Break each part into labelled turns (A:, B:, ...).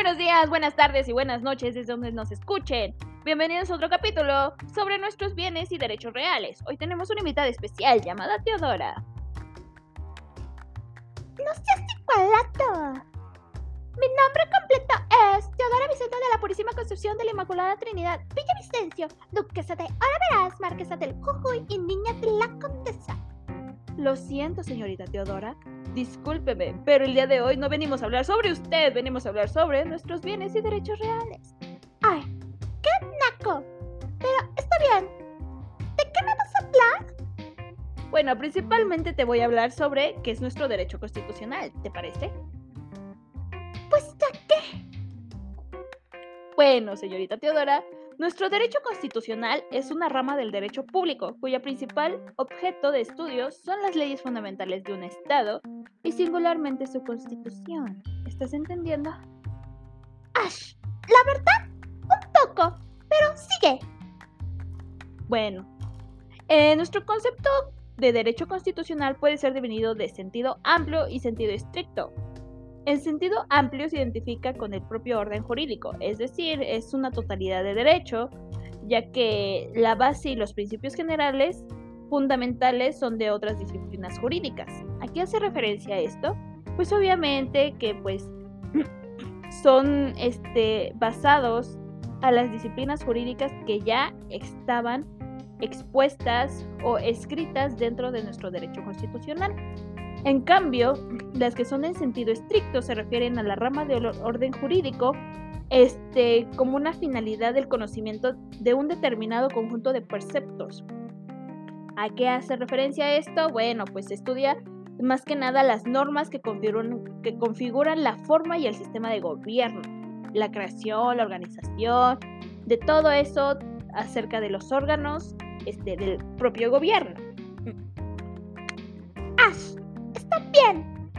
A: Buenos días, buenas tardes y buenas noches desde donde nos escuchen. Bienvenidos a otro capítulo sobre nuestros bienes y derechos reales. Hoy tenemos una invitada especial llamada Teodora.
B: No seas igualato. Mi nombre completo es Teodora Vicente de la Purísima Concepción de la Inmaculada Trinidad, Villavicencio, Duquesa de Olaveras, Marquesa del Jujuy y Niña de la Condesa.
A: Lo siento, señorita Teodora. Discúlpeme, pero el día de hoy no venimos a hablar sobre usted, venimos a hablar sobre nuestros bienes y derechos reales.
B: Ay, qué naco. Pero está bien. ¿De qué me vas a hablar?
A: Bueno, principalmente te voy a hablar sobre qué es nuestro derecho constitucional, ¿te parece?
B: Pues ya qué.
A: Bueno, señorita Teodora, nuestro derecho constitucional es una rama del derecho público, cuyo principal objeto de estudio son las leyes fundamentales de un Estado y singularmente su constitución. ¿Estás entendiendo?
B: Ash, la verdad, un poco, pero sigue.
A: Bueno, eh, nuestro concepto de derecho constitucional puede ser definido de sentido amplio y sentido estricto. El sentido amplio se identifica con el propio orden jurídico, es decir, es una totalidad de derecho, ya que la base y los principios generales fundamentales son de otras disciplinas jurídicas. ¿A qué hace referencia esto? Pues obviamente que pues son este, basados a las disciplinas jurídicas que ya estaban expuestas o escritas dentro de nuestro derecho constitucional. En cambio, las que son en sentido estricto se refieren a la rama del orden jurídico este, como una finalidad del conocimiento de un determinado conjunto de preceptos. ¿A qué hace referencia esto? Bueno, pues estudia más que nada las normas que configuran, la forma y el sistema de gobierno, la creación, la organización, de todo eso acerca de los órganos este, del propio gobierno.
B: Ash, está bien.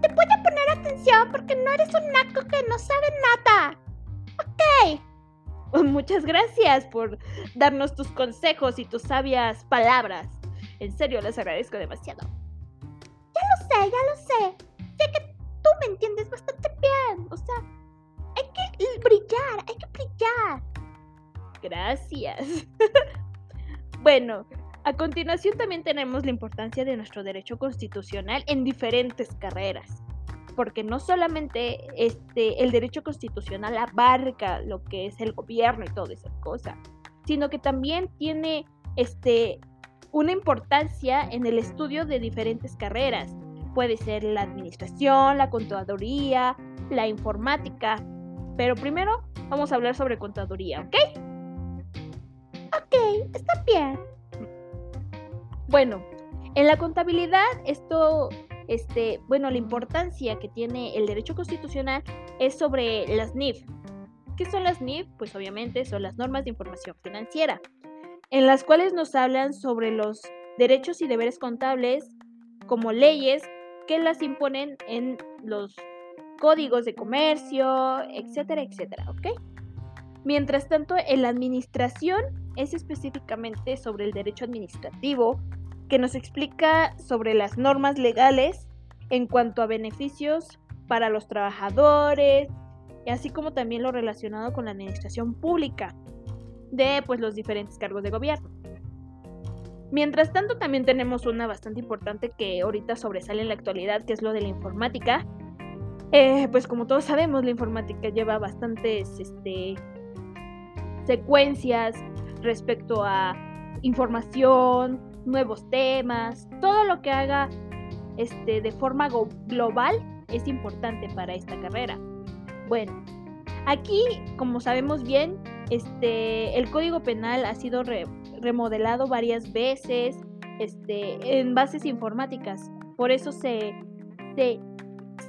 B: Te voy a poner atención porque no eres un naco que no sabe nada. Ok.
A: Muchas gracias por darnos tus consejos y tus sabias palabras. En serio, les agradezco demasiado.
B: Ya lo sé, ya lo sé. Sé que tú me entiendes bastante bien. O sea, hay que brillar, hay que brillar.
A: Gracias. bueno, a continuación también tenemos la importancia de nuestro derecho constitucional en diferentes carreras, porque no solamente este, el derecho constitucional abarca lo que es el gobierno y toda esa cosa, sino que también tiene este, una importancia en el estudio de diferentes carreras. Puede ser la administración, la contaduría, la informática, pero primero vamos a hablar sobre contaduría, ¿ok?
B: Ok, está bien.
A: Bueno, en la contabilidad, esto, este, bueno, la importancia que tiene el derecho constitucional es sobre las NIF. ¿Qué son las NIF? Pues obviamente son las normas de información financiera, en las cuales nos hablan sobre los derechos y deberes contables como leyes que las imponen en los códigos de comercio, etcétera, etcétera, ¿ok? Mientras tanto, en la administración es específicamente sobre el derecho administrativo, que nos explica sobre las normas legales en cuanto a beneficios para los trabajadores, así como también lo relacionado con la administración pública de pues, los diferentes cargos de gobierno. Mientras tanto, también tenemos una bastante importante que ahorita sobresale en la actualidad, que es lo de la informática. Eh, pues como todos sabemos, la informática lleva bastantes este, secuencias respecto a información, nuevos temas, todo lo que haga este, de forma global es importante para esta carrera. Bueno, aquí, como sabemos bien, este, el Código Penal ha sido remodelado varias veces este, en bases informáticas. Por eso se, se,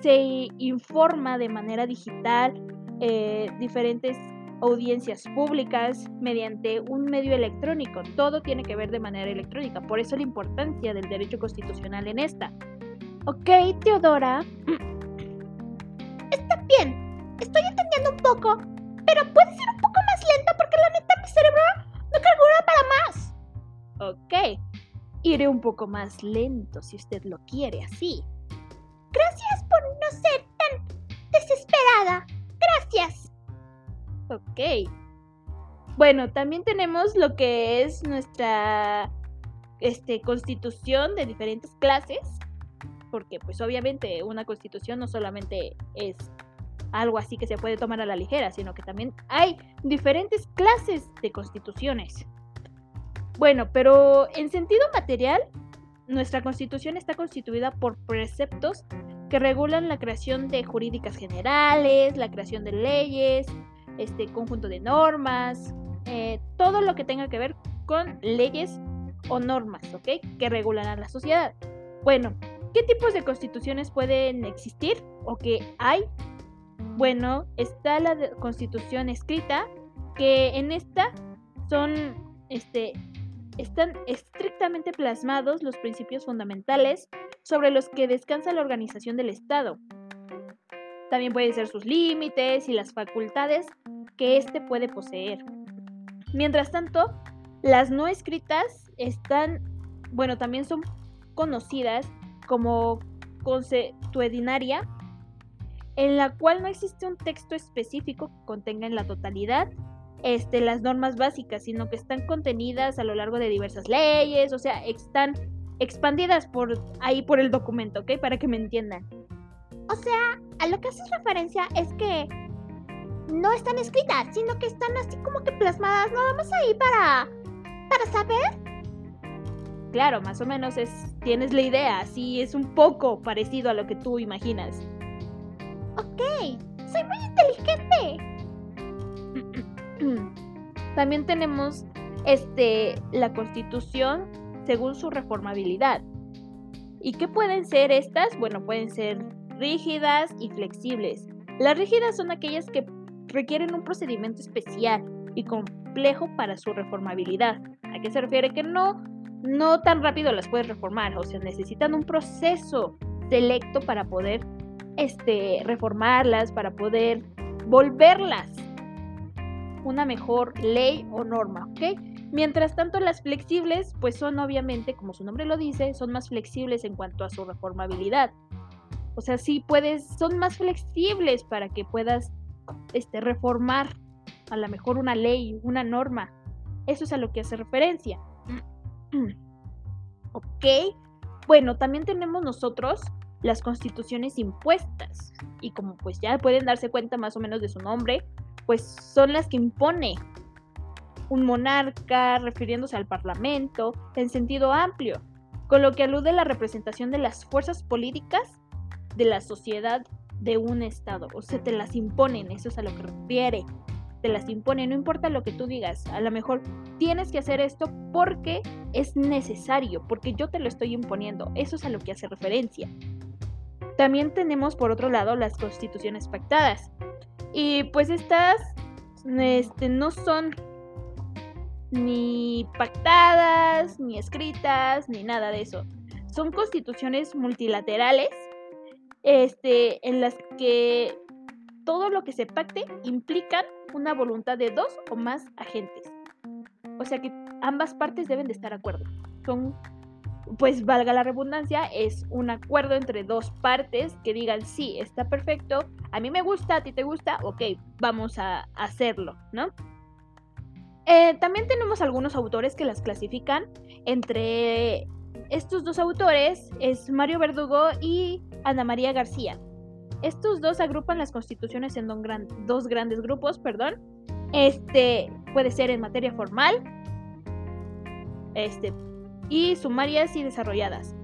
A: se informa de manera digital eh, diferentes audiencias públicas mediante un medio electrónico. Todo tiene que ver de manera electrónica. Por eso la importancia del derecho constitucional en esta.
B: Ok, Teodora. Está bien. Estoy entendiendo un poco. Pero puede ser un poco más lento porque la neta mi cerebro no calcula para más.
A: Ok. Iré un poco más lento si usted lo quiere así.
B: Gracias por no ser tan desesperada. Gracias.
A: Ok. Bueno, también tenemos lo que es nuestra este, constitución de diferentes clases, porque pues obviamente una constitución no solamente es algo así que se puede tomar a la ligera, sino que también hay diferentes clases de constituciones. Bueno, pero en sentido material, nuestra constitución está constituida por preceptos que regulan la creación de jurídicas generales, la creación de leyes, este conjunto de normas, eh, todo lo que tenga que ver con leyes o normas, ¿ok? Que regulan a la sociedad. Bueno, ¿qué tipos de constituciones pueden existir o que hay? Bueno, está la constitución escrita, que en esta son, este, están estrictamente plasmados los principios fundamentales sobre los que descansa la organización del Estado. También pueden ser sus límites y las facultades que éste puede poseer. Mientras tanto, las no escritas están, bueno, también son conocidas como consuetudinaria, en la cual no existe un texto específico que contenga en la totalidad este, las normas básicas, sino que están contenidas a lo largo de diversas leyes, o sea, están expandidas por ahí por el documento, ¿ok? Para que me entiendan.
B: O sea, a lo que haces referencia es que no están escritas, sino que están así como que plasmadas nada más ahí para para saber.
A: Claro, más o menos es tienes la idea, así es un poco parecido a lo que tú imaginas.
B: Ok, soy muy inteligente.
A: También tenemos este la Constitución según su reformabilidad. ¿Y qué pueden ser estas? Bueno, pueden ser rígidas y flexibles. Las rígidas son aquellas que requieren un procedimiento especial y complejo para su reformabilidad. ¿A qué se refiere? Que no, no tan rápido las puedes reformar, o sea, necesitan un proceso selecto para poder este, reformarlas, para poder volverlas una mejor ley o norma, ¿ok? Mientras tanto, las flexibles, pues son obviamente, como su nombre lo dice, son más flexibles en cuanto a su reformabilidad. O sea, sí puedes, son más flexibles para que puedas este, reformar a lo mejor una ley, una norma. Eso es a lo que hace referencia. ok. Bueno, también tenemos nosotros las constituciones impuestas. Y como pues ya pueden darse cuenta más o menos de su nombre, pues son las que impone un monarca refiriéndose al parlamento en sentido amplio, con lo que alude a la representación de las fuerzas políticas de la sociedad de un estado. O sea, te las imponen, eso es a lo que refiere. Te las imponen, no importa lo que tú digas. A lo mejor tienes que hacer esto porque es necesario, porque yo te lo estoy imponiendo. Eso es a lo que hace referencia. También tenemos por otro lado las constituciones pactadas. Y pues estas este, no son ni pactadas, ni escritas, ni nada de eso. Son constituciones multilaterales este, en las que todo lo que se pacte implica una voluntad de dos o más agentes. O sea que ambas partes deben de estar de acuerdo. Son pues valga la redundancia, es un acuerdo entre dos partes que digan, sí, está perfecto, a mí me gusta, a ti te gusta, ok, vamos a hacerlo, ¿no? Eh, también tenemos algunos autores que las clasifican. Entre estos dos autores es Mario Verdugo y Ana María García. Estos dos agrupan las constituciones en dos grandes grupos, perdón. Este puede ser en materia formal, este, y sumarias y desarrolladas.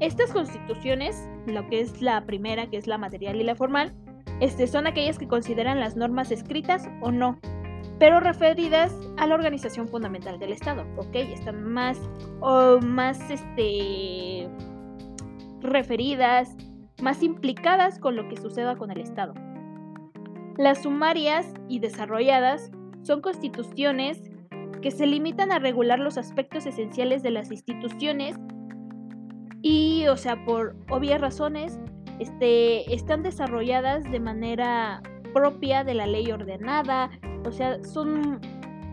A: Estas constituciones, lo que es la primera, que es la material y la formal, este, son aquellas que consideran las normas escritas o no, pero referidas a la organización fundamental del Estado, ¿ok? Están más o más este, referidas, más implicadas con lo que suceda con el Estado. Las sumarias y desarrolladas son constituciones que se limitan a regular los aspectos esenciales de las instituciones y, o sea, por obvias razones, este, están desarrolladas de manera propia de la ley ordenada, o sea, son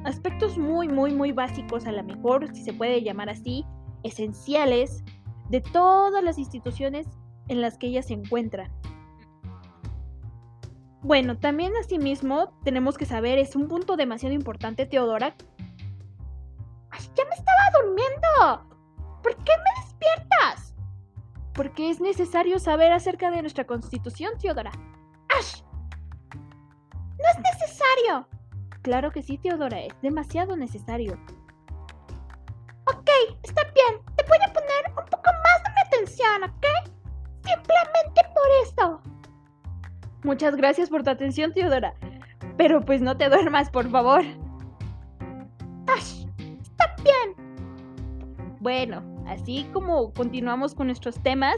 A: aspectos muy, muy, muy básicos, a lo mejor, si se puede llamar así, esenciales de todas las instituciones en las que ellas se encuentran. Bueno, también asimismo tenemos que saber, es un punto demasiado importante, Teodora.
B: Ay, ya me estaba durmiendo. ¿Por qué me despiertas?
A: Porque es necesario saber acerca de nuestra constitución, Teodora.
B: No es necesario.
A: Claro que sí, Teodora, es demasiado necesario.
B: Ok, está bien. Te voy a poner un poco más de mi atención, ¿ok? Simplemente por eso.
A: Muchas gracias por tu atención, Teodora. Pero pues no te duermas, por favor.
B: ¡Ash! Está bien.
A: Bueno, así como continuamos con nuestros temas,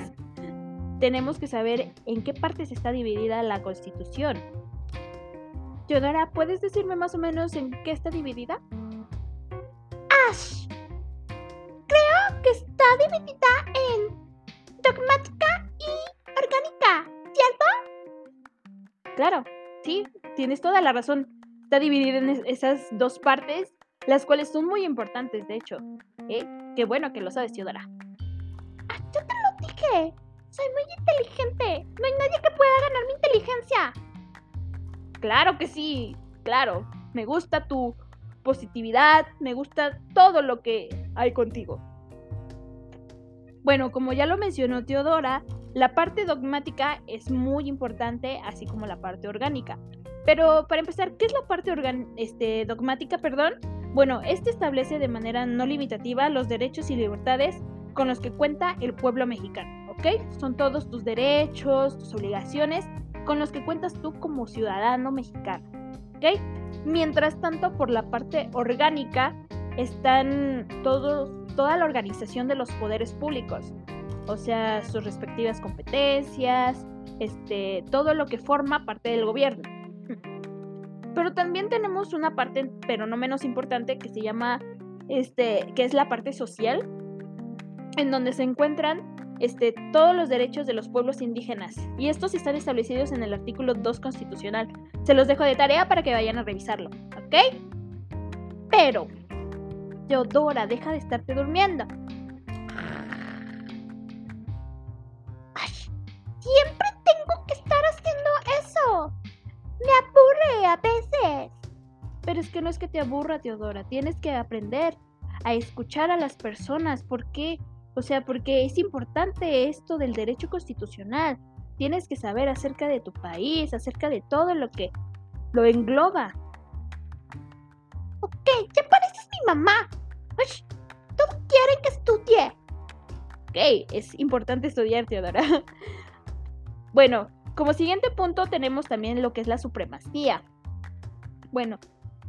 A: tenemos que saber en qué partes está dividida la Constitución. Teodora, ¿puedes decirme más o menos en qué está dividida?
B: Ash. Creo que está dividida en dogmática y orgánica, ¿cierto?
A: Claro, sí, tienes toda la razón. Está dividida en es- esas dos partes, las cuales son muy importantes, de hecho. ¿Eh? Qué bueno que lo sabes, Teodora.
B: Ah, yo te lo dije. Soy muy inteligente. No hay nadie que pueda ganar mi inteligencia.
A: Claro que sí, claro. Me gusta tu positividad, me gusta todo lo que hay contigo. Bueno, como ya lo mencionó Teodora, la parte dogmática es muy importante, así como la parte orgánica. Pero para empezar, ¿qué es la parte este, dogmática? Perdón. Bueno, este establece de manera no limitativa los derechos y libertades con los que cuenta el pueblo mexicano, ¿ok? Son todos tus derechos, tus obligaciones con los que cuentas tú como ciudadano mexicano. Mientras tanto, por la parte orgánica están todos, toda la organización de los poderes públicos, o sea, sus respectivas competencias, este, todo lo que forma parte del gobierno. Pero también tenemos una parte, pero no menos importante, que se llama, este, que es la parte social, en donde se encuentran este, todos los derechos de los pueblos indígenas. Y estos están establecidos en el artículo 2 constitucional. Se los dejo de tarea para que vayan a revisarlo, ¿ok? Pero, Teodora, deja de estarte durmiendo.
B: Ay, siempre tengo que estar haciendo eso. Me aburre a veces.
A: Pero es que no es que te aburra, Teodora. Tienes que aprender a escuchar a las personas. ¿Por qué? O sea, porque es importante esto del derecho constitucional. Tienes que saber acerca de tu país, acerca de todo lo que lo engloba.
B: Ok, ya pareces mi mamá. Todos quieren que estudie.
A: Ok, es importante estudiar, Teodora. bueno, como siguiente punto tenemos también lo que es la supremacía. Bueno,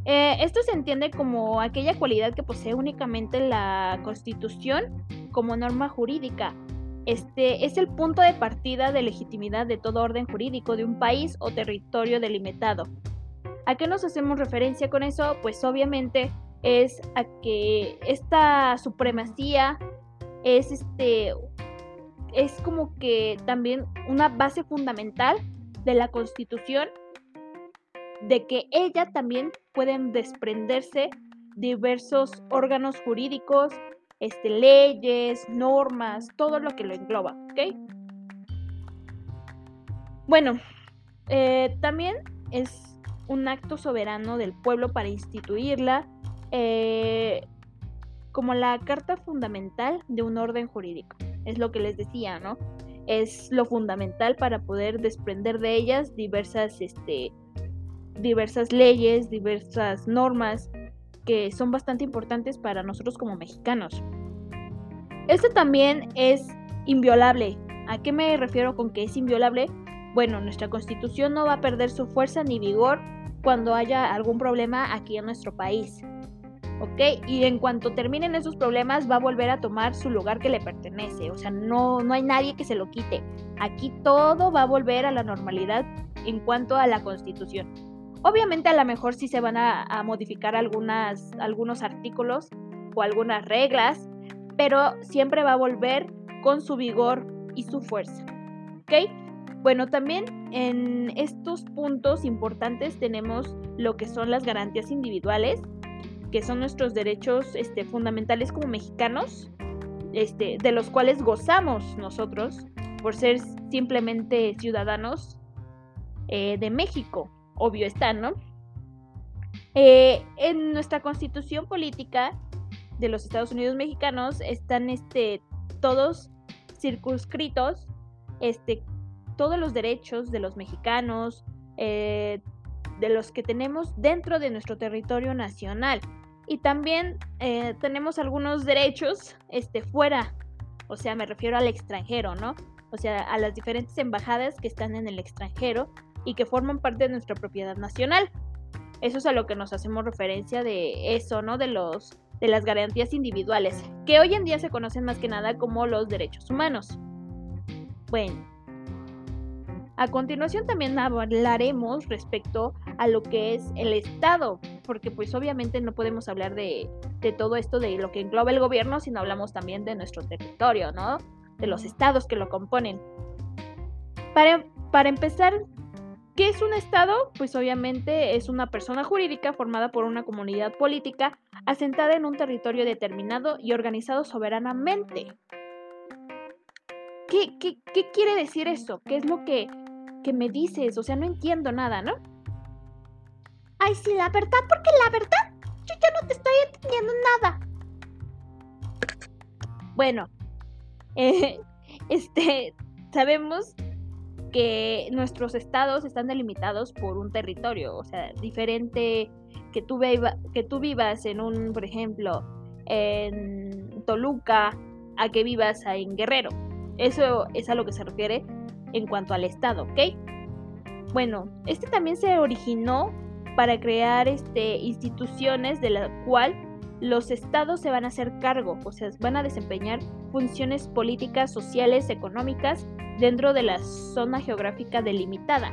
A: eh, esto se entiende como aquella cualidad que posee únicamente la Constitución como norma jurídica. Este es el punto de partida de legitimidad de todo orden jurídico de un país o territorio delimitado. ¿A qué nos hacemos referencia con eso? Pues obviamente es a que esta supremacía es este es como que también una base fundamental de la Constitución de que ella también pueden desprenderse diversos órganos jurídicos, este, leyes, normas, todo lo que lo engloba, ¿ok? Bueno, eh, también es un acto soberano del pueblo para instituirla eh, como la carta fundamental de un orden jurídico. Es lo que les decía, ¿no? Es lo fundamental para poder desprender de ellas diversas, este, diversas leyes, diversas normas que son bastante importantes para nosotros como mexicanos. Este también es inviolable. ¿A qué me refiero con que es inviolable? Bueno, nuestra constitución no va a perder su fuerza ni vigor cuando haya algún problema aquí en nuestro país. ¿Ok? Y en cuanto terminen esos problemas va a volver a tomar su lugar que le pertenece. O sea, no, no hay nadie que se lo quite. Aquí todo va a volver a la normalidad en cuanto a la constitución. Obviamente a lo mejor sí se van a, modificar algunas, algunos artículos o algunas reglas, pero siempre va a volver con su vigor y su fuerza. ¿Ok? Bueno, también en estos puntos importantes tenemos lo que son las garantías individuales, que son nuestros derechos este, fundamentales como mexicanos, este, de los cuales gozamos nosotros por ser simplemente ciudadanos eh, de México. Obvio está, ¿no? Eh, en nuestra constitución política de los Estados Unidos mexicanos están este, todos circunscritos este, todos los derechos de los mexicanos, eh, de los que tenemos dentro de nuestro territorio nacional. Y también eh, tenemos algunos derechos este, fuera, o sea, me refiero al extranjero, ¿no? O sea, a las diferentes embajadas que están en el extranjero y que forman parte de nuestra propiedad nacional. Eso es a lo que nos hacemos referencia de eso, ¿no? De los de las garantías individuales, que hoy en día se conocen más que nada como los derechos humanos. Bueno, a continuación también hablaremos respecto a lo que es el Estado, porque pues obviamente no podemos hablar de, todo esto de lo que engloba el gobierno, sino hablamos también de nuestro territorio, ¿no? De los estados que lo componen. Para, para empezar, ¿qué es un Estado? Pues obviamente es una persona jurídica formada por una comunidad política asentada en un territorio determinado y organizado soberanamente. ¿Qué, qué, qué quiere decir eso? ¿Qué es lo que que me dices? O sea, no entiendo nada, ¿no?
B: Ay, sí, la verdad, porque la verdad, yo ya no te estoy entendiendo nada.
A: Bueno, este, sabemos que nuestros estados están delimitados por un territorio, o sea, diferente que tú, que tú vivas en un, por ejemplo, en Toluca, a que vivas en Guerrero. Eso es a lo que se refiere en cuanto al Estado, ¿ok? Bueno, este también se originó para crear este, instituciones de la cual los estados se van a hacer cargo, o sea, van a desempeñar funciones políticas, sociales, económicas dentro de la zona geográfica delimitada.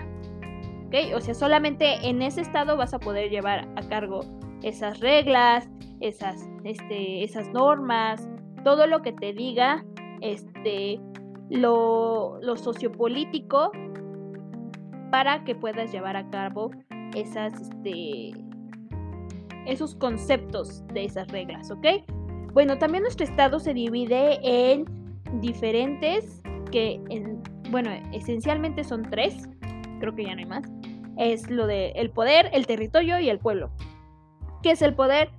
A: ¿Ok? O sea, solamente en ese estado vas a poder llevar a cargo esas reglas, esas, este, esas normas, todo lo que te diga este, lo, sociopolítico para que puedas llevar a cabo esas, este, esos conceptos de esas reglas, ¿ok? Bueno, también nuestro estado se divide en diferentes, que, en, bueno, esencialmente son tres, creo que ya no hay más. Es lo de el poder, el territorio y el pueblo. ¿Qué es el poder?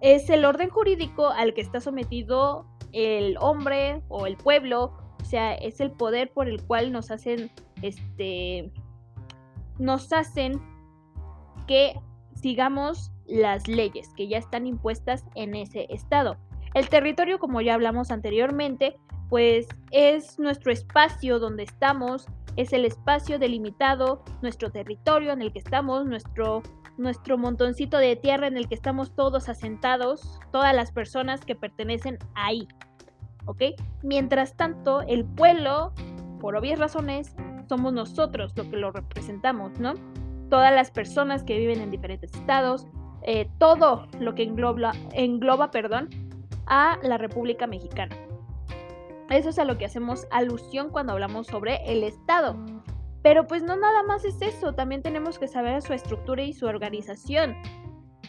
A: Es el orden jurídico al que está sometido el hombre o el pueblo sea, es el poder por el cual nos hacen, este, nos hacen que sigamos las leyes que ya están impuestas en ese estado. El territorio, como ya hablamos anteriormente, pues es nuestro espacio donde estamos, es el espacio delimitado, nuestro territorio en el que estamos, nuestro, nuestro montoncito de tierra en el que estamos todos asentados, todas las personas que pertenecen ahí. ¿ok? Mientras tanto, el pueblo, por obvias razones, somos nosotros los que lo representamos, ¿no? Todas las personas que viven en diferentes estados, eh, todo lo que engloba, engloba perdón, a la República Mexicana. Eso es a lo que hacemos alusión cuando hablamos sobre el Estado. Pero pues no nada más es eso, también tenemos que saber su estructura y su organización.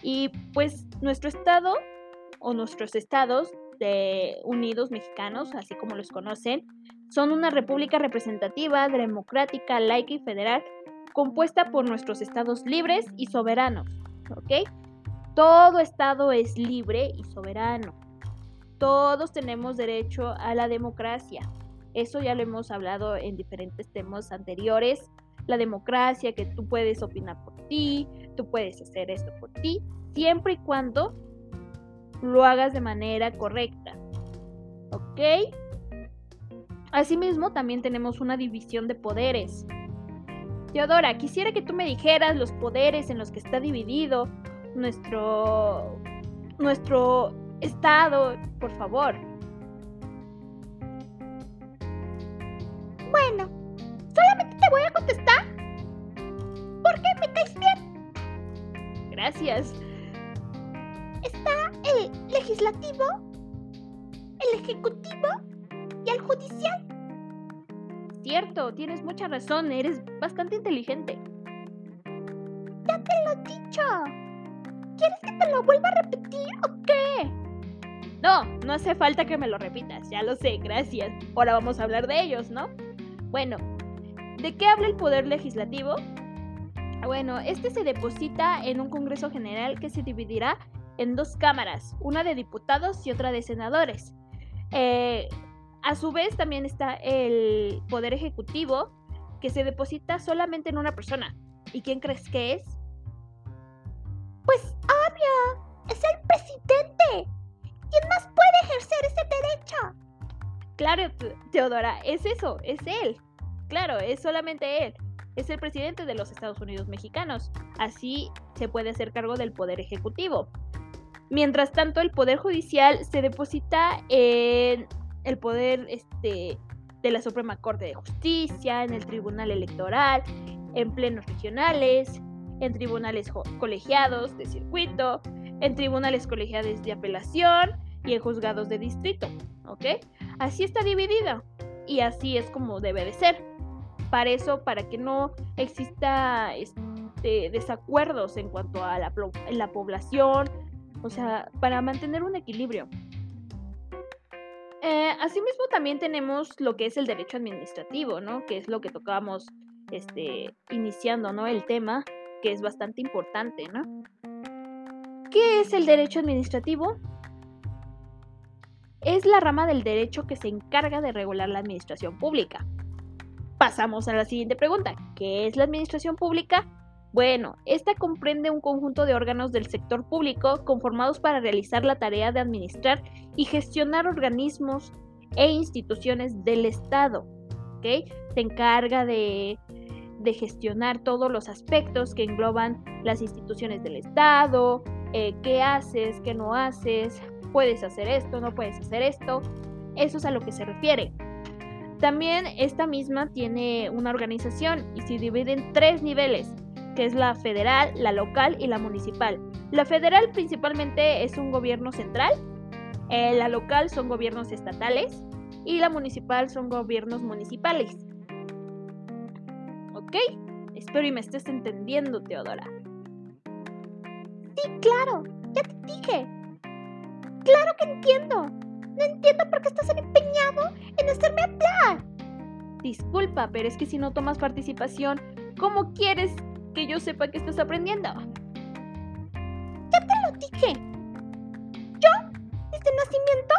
A: Y pues nuestro Estado o nuestros estados Unidos Mexicanos, así como los conocen, son una república representativa, democrática, laica y federal, compuesta por nuestros estados libres y soberanos. ¿Ok? Todo estado es libre y soberano. Todos tenemos derecho a la democracia. Eso ya lo hemos hablado en diferentes temas anteriores. La democracia, que tú puedes opinar por ti, tú puedes hacer esto por ti, siempre y cuando lo hagas de manera correcta. ¿Ok? Asimismo, también tenemos una división de poderes. Teodora, quisiera que tú me dijeras los poderes en los que está dividido nuestro, nuestro estado, por favor.
B: Bueno, solamente te voy a contestar porque me caes bien.
A: Gracias
B: está el legislativo, el ejecutivo y el judicial.
A: Cierto, tienes mucha razón, eres bastante inteligente.
B: Ya te lo he dicho. ¿Quieres que te lo vuelva a repetir o qué?
A: No, no hace falta que me lo repitas, ya lo sé, gracias. Ahora vamos a hablar de ellos, ¿no? Bueno, ¿de qué habla el poder legislativo? Bueno, este se deposita en un Congreso General que se dividirá en dos cámaras, una de diputados y otra de senadores. Eh, a su vez también está el Poder Ejecutivo, que se deposita solamente en una persona. ¿Y quién crees que es?
B: Pues obvio, es el presidente. ¿Quién más puede ejercer ese derecho?
A: Claro, Teodora, es eso, es él. Claro, es solamente él. Es el presidente de los Estados Unidos mexicanos. Así se puede hacer cargo del poder ejecutivo. Mientras tanto, el poder judicial se deposita en el poder este, de la Suprema Corte de Justicia, en el Tribunal Electoral, en plenos regionales, en tribunales colegiados de circuito, en tribunales colegiados de apelación y en juzgados de distrito. ¿Ok? Así está dividida y así es como debe de ser. Para eso, para que no exista este, desacuerdos en cuanto a la, la población, o sea, para mantener un equilibrio. Eh, asimismo, también tenemos lo que es el derecho administrativo, ¿no? Que es lo que tocábamos este, iniciando, ¿no? El tema, que es bastante importante, ¿no? ¿Qué es el derecho administrativo? Es la rama del derecho que se encarga de regular la administración pública. Pasamos a la siguiente pregunta. ¿Qué es la administración pública? Bueno, esta comprende un conjunto de órganos del sector público conformados para realizar la tarea de administrar y gestionar organismos e instituciones del Estado. Se encarga de, gestionar todos los aspectos que engloban las instituciones del Estado, eh, qué haces, qué no haces, puedes hacer esto, no puedes hacer esto. Eso es a lo que se refiere. También esta misma tiene una organización y se divide en tres niveles que es la federal, la local y la municipal. La federal principalmente es un gobierno central, eh, la local son gobiernos estatales y la municipal son gobiernos municipales. ¿Ok? Espero y me estés entendiendo, Teodora.
B: Sí, claro, ya te dije. Claro que entiendo. No entiendo por qué estás empeñado en hacerme hablar.
A: Disculpa, pero es que si no tomas participación, ¿cómo quieres que yo sepa que estás aprendiendo.
B: Ya te lo dije. Yo, desde nacimiento,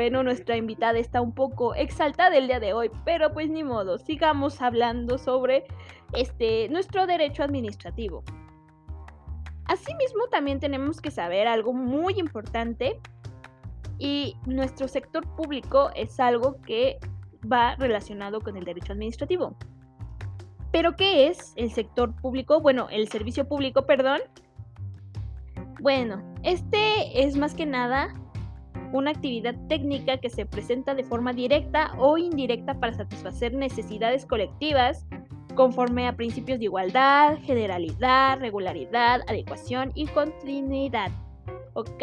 A: Bueno, nuestra invitada está un poco exaltada el día de hoy, pero pues ni modo, sigamos hablando sobre este nuestro derecho administrativo. Asimismo, también tenemos que saber algo muy importante y nuestro sector público es algo que va relacionado con el derecho administrativo. ¿Pero qué es el sector público? Bueno, el servicio público, perdón. Bueno, este es más que nada una actividad técnica que se presenta de forma directa o indirecta para satisfacer necesidades colectivas conforme a principios de igualdad, generalidad, regularidad, adecuación y continuidad. ¿Ok?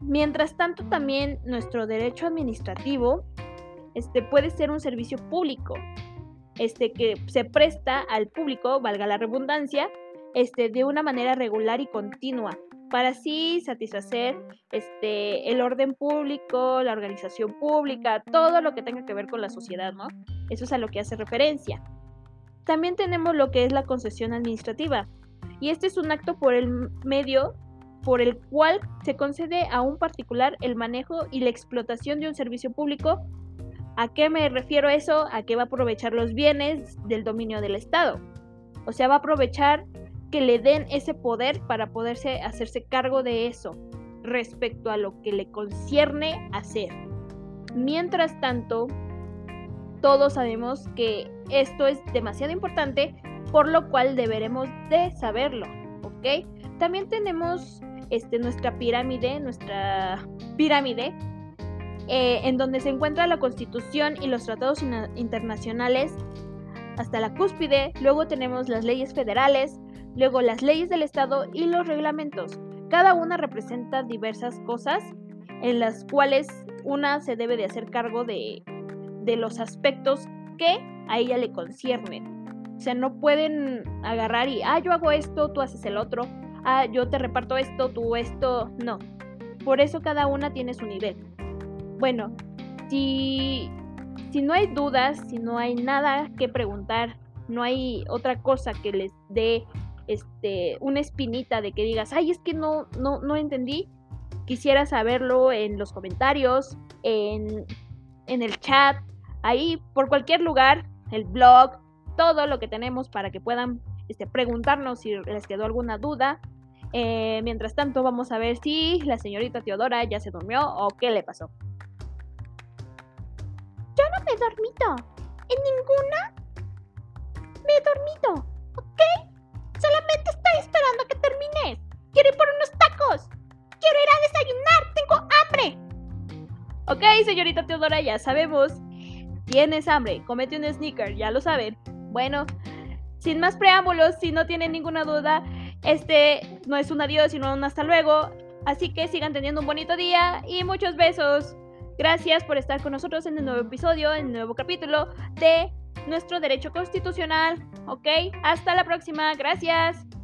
A: Mientras tanto, también nuestro derecho administrativo este, puede ser un servicio público este, que se presta al público, valga la redundancia, este, de una manera regular y continua, para así satisfacer este, el orden público, la organización pública, todo lo que tenga que ver con la sociedad, ¿no? Eso es a lo que hace referencia. También tenemos lo que es la concesión administrativa, y este es un acto por el medio por el cual se concede a un particular el manejo y la explotación de un servicio público. ¿A qué me refiero eso? A que va a aprovechar los bienes del dominio del Estado. O sea, va a aprovechar que le den ese poder para poderse hacerse cargo de eso respecto a lo que le concierne hacer. Mientras tanto, todos sabemos que esto es demasiado importante, por lo cual deberemos de saberlo, ¿ok? También tenemos este, nuestra pirámide, nuestra pirámide, eh, en donde se encuentra la Constitución y los tratados internacionales hasta la cúspide, luego tenemos las leyes federales, luego las leyes del Estado y los reglamentos. Cada una representa diversas cosas en las cuales una se debe de hacer cargo de de los aspectos que a ella le conciernen. O sea, no pueden agarrar y, ah, yo hago esto, tú haces el otro. ah, yo te reparto esto, tú esto, no. Por eso cada una tiene su nivel. Bueno, si, si no hay dudas, si no hay nada que preguntar, no hay otra cosa que les dé este, una espinita de que digas, ay, es que no, no, no entendí, quisiera saberlo en los comentarios, en, en el chat, ahí por cualquier lugar, el blog, todo lo que tenemos para que puedan este, preguntarnos si les quedó alguna duda. Eh, mientras tanto, vamos a ver si la señorita Teodora ya se durmió o qué le pasó.
B: Yo no me he dormido. En ninguna me he dormido, estoy esperando a que termines. Quiero ir por unos tacos. Quiero ir a desayunar. Tengo hambre.
A: Ok, señorita Teodora, ya sabemos. Tienes hambre. Comete un sneaker, ya lo saben. Bueno, sin más preámbulos, si no tienen ninguna duda, este no es un adiós, sino un hasta luego. Así que sigan teniendo un bonito día y muchos besos. Gracias por estar con nosotros en el nuevo episodio, en el nuevo capítulo de nuestro derecho constitucional. ¿Ok? Hasta la próxima. Gracias.